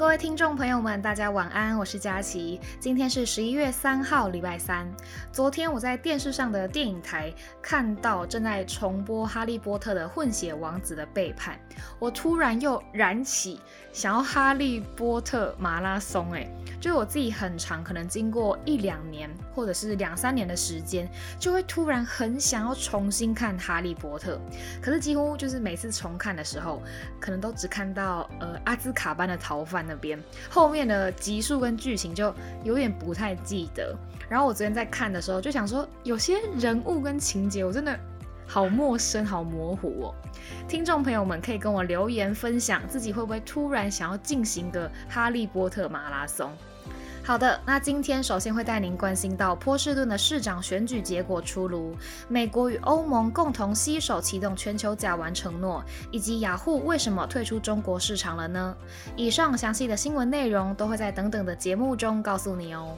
各位听众朋友们，大家晚安，我是佳琪。今天是十一月三号，礼拜三。昨天我在电视上的电影台看到正在重播《哈利波特》的混血王子的背叛，我突然又燃起想要《哈利波特》马拉松。哎，就我自己很长，可能经过一两年或者是两三年的时间，就会突然很想要重新看《哈利波特》。可是几乎就是每次重看的时候，可能都只看到呃阿兹卡班的逃犯。那边后面的集数跟剧情就有点不太记得，然后我昨天在看的时候就想说，有些人物跟情节我真的好陌生、好模糊哦。听众朋友们可以跟我留言分享，自己会不会突然想要进行个哈利波特马拉松？好的，那今天首先会带您关心到波士顿的市长选举结果出炉，美国与欧盟共同携手启动全球甲烷承诺，以及雅虎为什么退出中国市场了呢？以上详细的新闻内容都会在等等的节目中告诉你哦。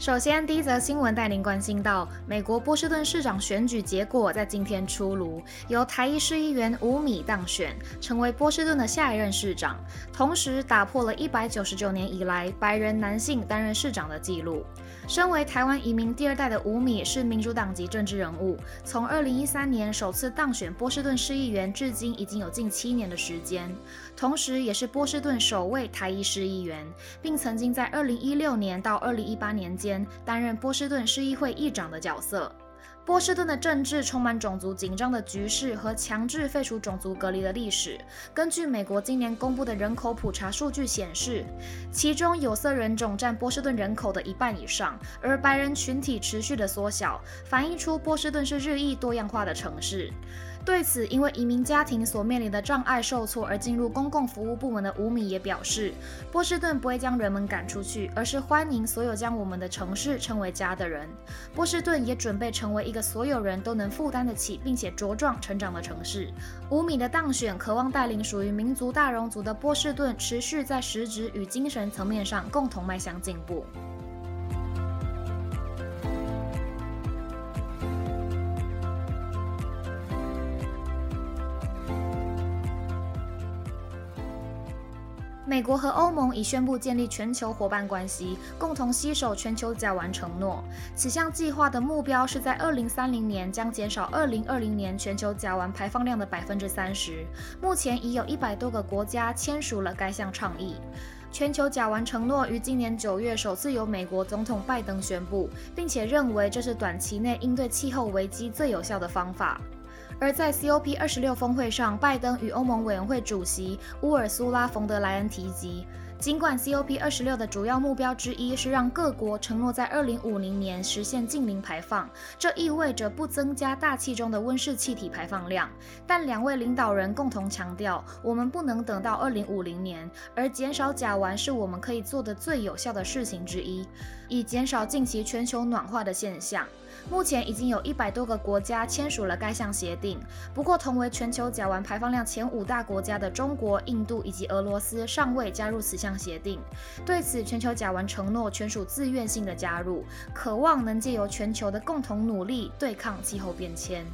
首先，第一则新闻带您关心到，美国波士顿市长选举结果在今天出炉，由台裔市议员吴米当选，成为波士顿的下一任市长，同时打破了一百九十九年以来白人男性担任市长的记录。身为台湾移民第二代的吴米是民主党籍政治人物，从二零一三年首次当选波士顿市议员，至今已经有近七年的时间，同时也是波士顿首位台裔市议员，并曾经在二零一六年到二零一八年间担任波士顿市议会议长的角色。波士顿的政治充满种族紧张的局势和强制废除种族隔离的历史。根据美国今年公布的人口普查数据显示，其中有色人种占波士顿人口的一半以上，而白人群体持续的缩小，反映出波士顿是日益多样化的城市。对此，因为移民家庭所面临的障碍受挫而进入公共服务部门的吴米也表示，波士顿不会将人们赶出去，而是欢迎所有将我们的城市称为家的人。波士顿也准备成为一个所有人都能负担得起并且茁壮成长的城市。吴米的当选，渴望带领属于民族大熔族的波士顿，持续在实质与精神层面上共同迈向进步。美国和欧盟已宣布建立全球伙伴关系，共同携手全球甲烷承诺。此项计划的目标是在二零三零年将减少二零二零年全球甲烷排放量的百分之三十。目前已有一百多个国家签署了该项倡议。全球甲烷承诺于今年九月首次由美国总统拜登宣布，并且认为这是短期内应对气候危机最有效的方法。而在 COP 二十六峰会上，拜登与欧盟委员会主席乌尔苏拉·冯德莱恩提及。尽管 COP 二十六的主要目标之一是让各国承诺在二零五零年实现净零排放，这意味着不增加大气中的温室气体排放量。但两位领导人共同强调，我们不能等到二零五零年，而减少甲烷是我们可以做的最有效的事情之一，以减少近期全球暖化的现象。目前已经有一百多个国家签署了该项协定，不过同为全球甲烷排放量前五大国家的中国、印度以及俄罗斯尚未加入此项。协定对此，全球甲烷承诺全属自愿性的加入，渴望能借由全球的共同努力对抗气候变迁。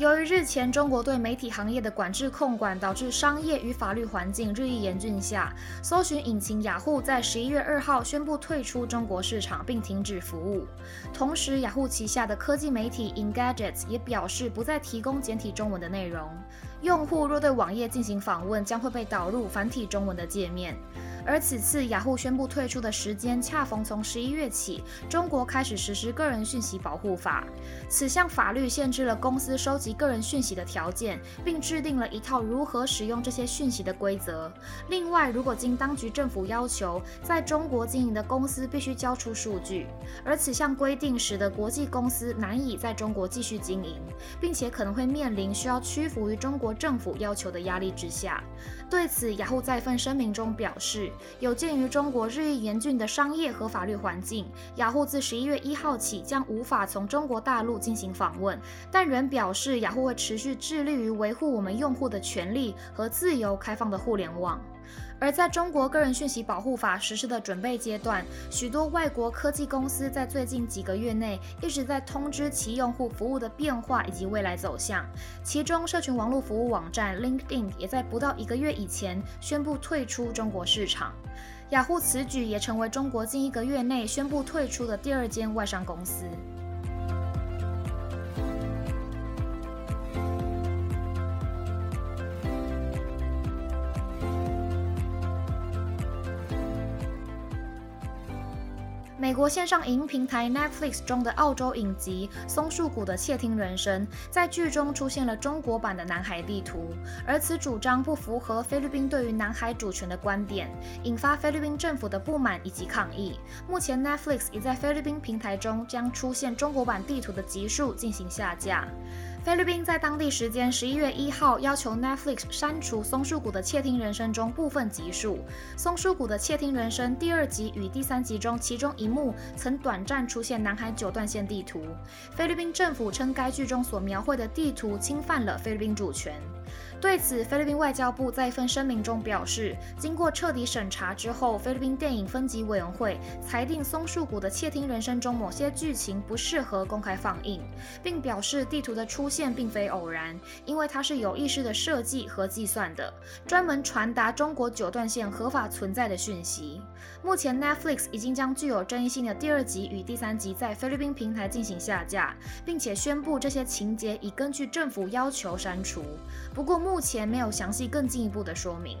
由于日前中国对媒体行业的管制控管，导致商业与法律环境日益严峻下，搜寻引擎雅虎在十一月二号宣布退出中国市场并停止服务。同时，雅虎旗下的科技媒体 Engadget 也表示不再提供简体中文的内容，用户若对网页进行访问，将会被导入繁体中文的界面。而此次雅虎宣布退出的时间，恰逢从十一月起，中国开始实施个人讯息保护法。此项法律限制了公司收集个人讯息的条件，并制定了一套如何使用这些讯息的规则。另外，如果经当局政府要求，在中国经营的公司必须交出数据，而此项规定使得国际公司难以在中国继续经营，并且可能会面临需要屈服于中国政府要求的压力之下。对此，雅虎在一份声明中表示，有鉴于中国日益严峻的商业和法律环境，雅虎自十一月一号起将无法从中国大陆进行访问，但仍表示雅虎会持续致力于维护我们用户的权利和自由开放的互联网。而在中国个人讯息保护法实施的准备阶段，许多外国科技公司在最近几个月内一直在通知其用户服务的变化以及未来走向。其中，社群网络服务网站 LinkedIn 也在不到一个月以前宣布退出中国市场。雅虎此举也成为中国近一个月内宣布退出的第二间外商公司。美国线上影音平台 Netflix 中的澳洲影集《松树谷的窃听人生》在剧中出现了中国版的南海地图，而此主张不符合菲律宾对于南海主权的观点，引发菲律宾政府的不满以及抗议。目前 Netflix 已在菲律宾平台中将出现中国版地图的集数进行下架。菲律宾在当地时间十一月一号要求 Netflix 删除《松树谷的窃听人生》中部分集数。《松树谷的窃听人生》第二集与第三集中，其中一幕曾短暂出现南海九段线地图。菲律宾政府称该剧中所描绘的地图侵犯了菲律宾主权。对此，菲律宾外交部在一份声明中表示，经过彻底审查之后，菲律宾电影分级委员会裁定《松树谷的窃听人生》中某些剧情不适合公开放映，并表示地图的出现并非偶然，因为它是有意识的设计和计算的，专门传达中国九段线合法存在的讯息。目前，Netflix 已经将具有争议性的第二集与第三集在菲律宾平台进行下架，并且宣布这些情节已根据政府要求删除。不过，目目前没有详细更进一步的说明。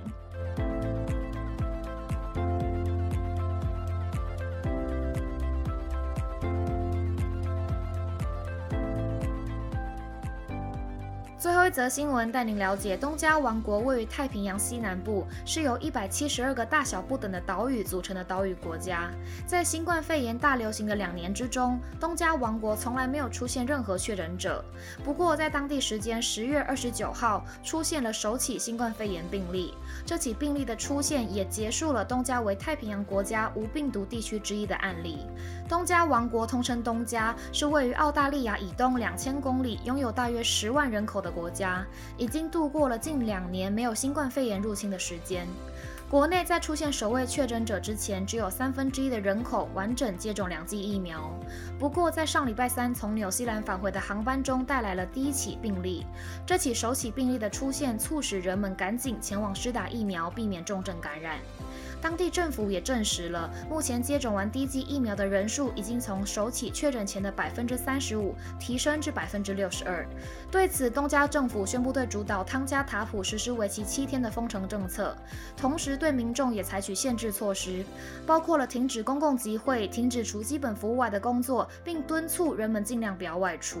一则新闻带您了解，东加王国位于太平洋西南部，是由一百七十二个大小不等的岛屿组成的岛屿国家。在新冠肺炎大流行的两年之中，东加王国从来没有出现任何确诊者。不过，在当地时间十月二十九号，出现了首起新冠肺炎病例。这起病例的出现也结束了东加为太平洋国家无病毒地区之一的案例。东加王国通称东加，是位于澳大利亚以东两千公里，拥有大约十万人口的。国家家已经度过了近两年没有新冠肺炎入侵的时间。国内在出现首位确诊者之前，只有三分之一的人口完整接种两剂疫苗。不过，在上礼拜三从纽西兰返回的航班中带来了第一起病例。这起首起病例的出现，促使人们赶紧前往施打疫苗，避免重症感染。当地政府也证实了，目前接种完第一剂疫苗的人数已经从首起确诊前的百分之三十五提升至百分之六十二。对此，东加政府宣布对主岛汤加塔普实施为期七天的封城政策，同时对民众也采取限制措施，包括了停止公共集会、停止除基本服务外的工作，并敦促人们尽量不要外出。